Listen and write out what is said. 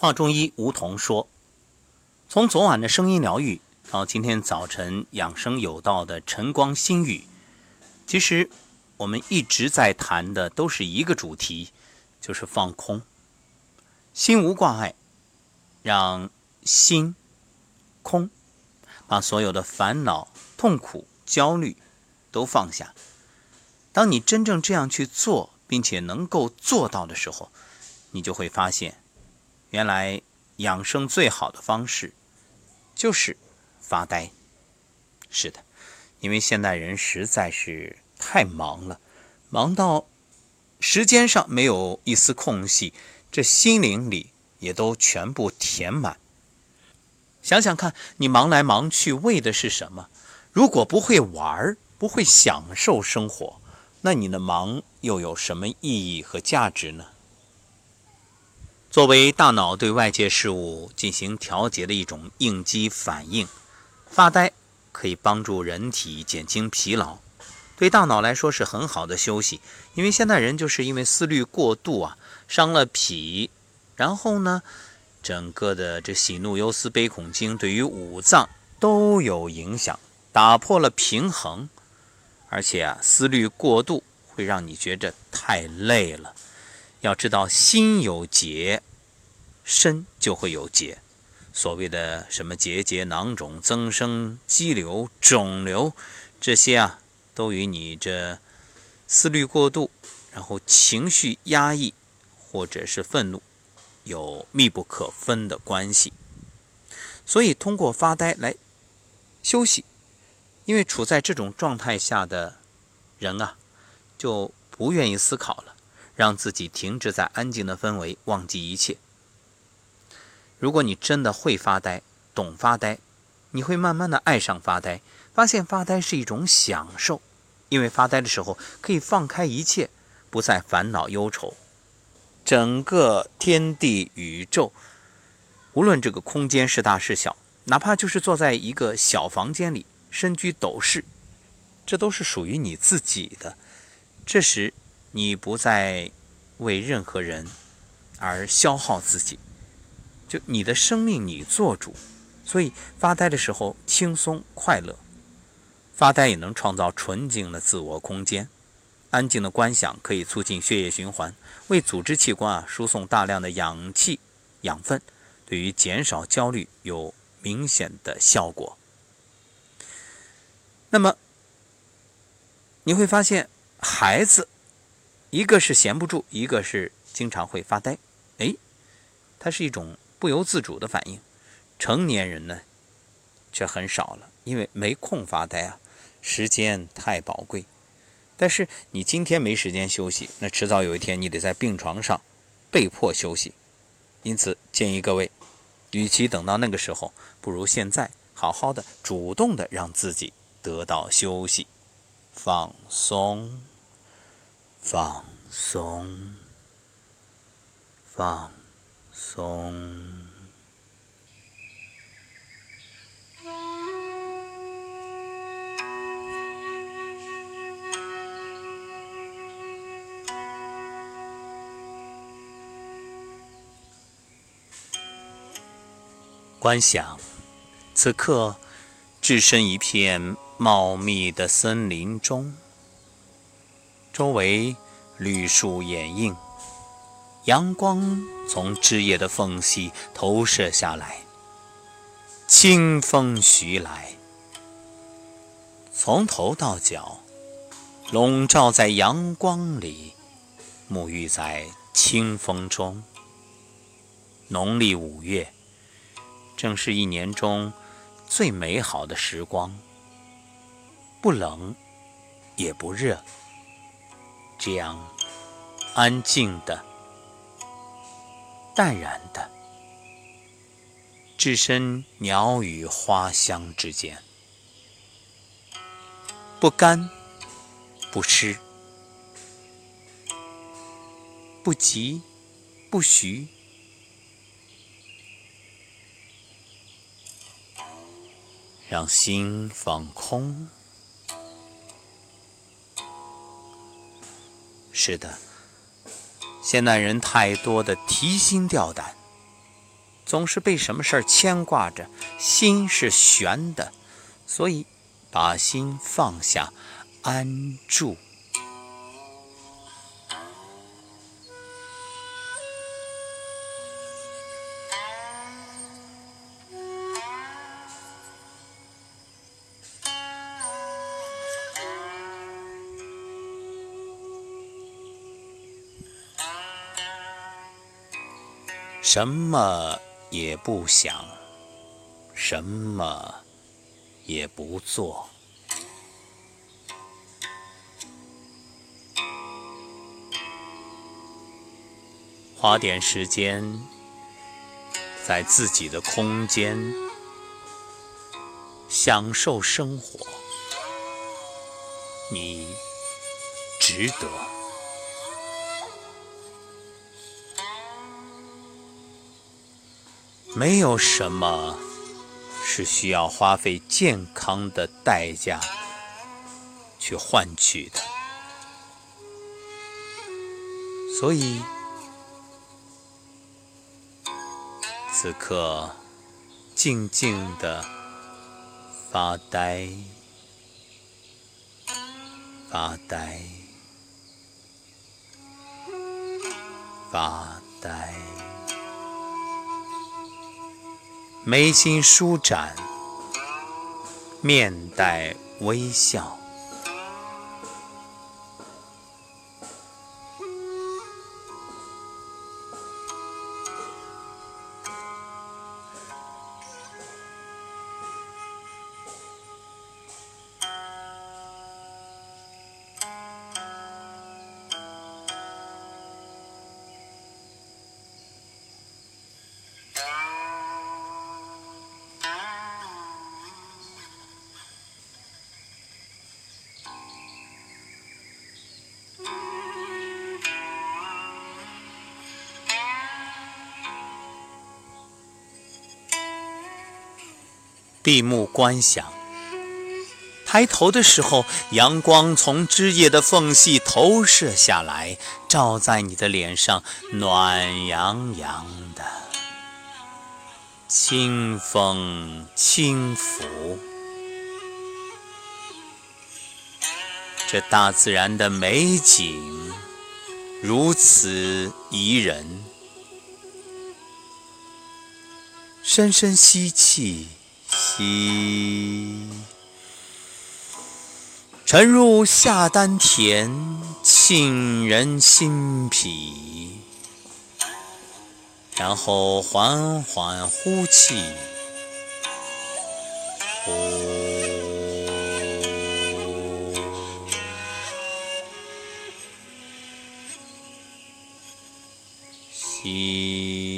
华中医吴桐说：“从昨晚的声音疗愈到今天早晨养生有道的晨光心语，其实我们一直在谈的都是一个主题，就是放空，心无挂碍，让心空，把所有的烦恼、痛苦、焦虑都放下。当你真正这样去做，并且能够做到的时候，你就会发现。”原来养生最好的方式就是发呆。是的，因为现代人实在是太忙了，忙到时间上没有一丝空隙，这心灵里也都全部填满。想想看，你忙来忙去为的是什么？如果不会玩不会享受生活，那你的忙又有什么意义和价值呢？作为大脑对外界事物进行调节的一种应激反应，发呆可以帮助人体减轻疲劳，对大脑来说是很好的休息。因为现代人就是因为思虑过度啊，伤了脾，然后呢，整个的这喜怒忧思悲恐惊对于五脏都有影响，打破了平衡，而且啊，思虑过度会让你觉着太累了。要知道，心有结，身就会有结。所谓的什么结节、囊肿、增生、肌瘤、肿瘤，这些啊，都与你这思虑过度，然后情绪压抑，或者是愤怒，有密不可分的关系。所以，通过发呆来休息，因为处在这种状态下的人啊，就不愿意思考了。让自己停滞在安静的氛围，忘记一切。如果你真的会发呆，懂发呆，你会慢慢的爱上发呆，发现发呆是一种享受，因为发呆的时候可以放开一切，不再烦恼忧愁。整个天地宇宙，无论这个空间是大是小，哪怕就是坐在一个小房间里，身居斗室，这都是属于你自己的。这时。你不再为任何人而消耗自己，就你的生命你做主，所以发呆的时候轻松快乐，发呆也能创造纯净的自我空间。安静的观想可以促进血液循环，为组织器官啊输送大量的氧气养分，对于减少焦虑有明显的效果。那么你会发现孩子。一个是闲不住，一个是经常会发呆，哎，它是一种不由自主的反应。成年人呢，却很少了，因为没空发呆啊，时间太宝贵。但是你今天没时间休息，那迟早有一天你得在病床上被迫休息。因此，建议各位，与其等到那个时候，不如现在好好的、主动的让自己得到休息、放松。放松，放松。观想，此刻置身一片茂密的森林中。周围绿树掩映，阳光从枝叶的缝隙投射下来，清风徐来，从头到脚笼罩在阳光里，沐浴在清风中。农历五月，正是一年中最美好的时光，不冷也不热。这样安静的、淡然的，置身鸟语花香之间，不干不湿，不急不徐，让心放空。是的，现代人太多的提心吊胆，总是被什么事儿牵挂着，心是悬的，所以把心放下，安住。什么也不想，什么也不做，花点时间在自己的空间享受生活，你值得。没有什么是需要花费健康的代价去换取的，所以此刻静静的发呆，发呆，发呆。眉心舒展，面带微笑。闭目观想，抬头的时候，阳光从枝叶的缝隙投射下来，照在你的脸上，暖洋洋的。清风轻拂，这大自然的美景如此宜人。深深吸气。吸，沉入下丹田，沁人心脾，然后缓缓呼气，呼，吸。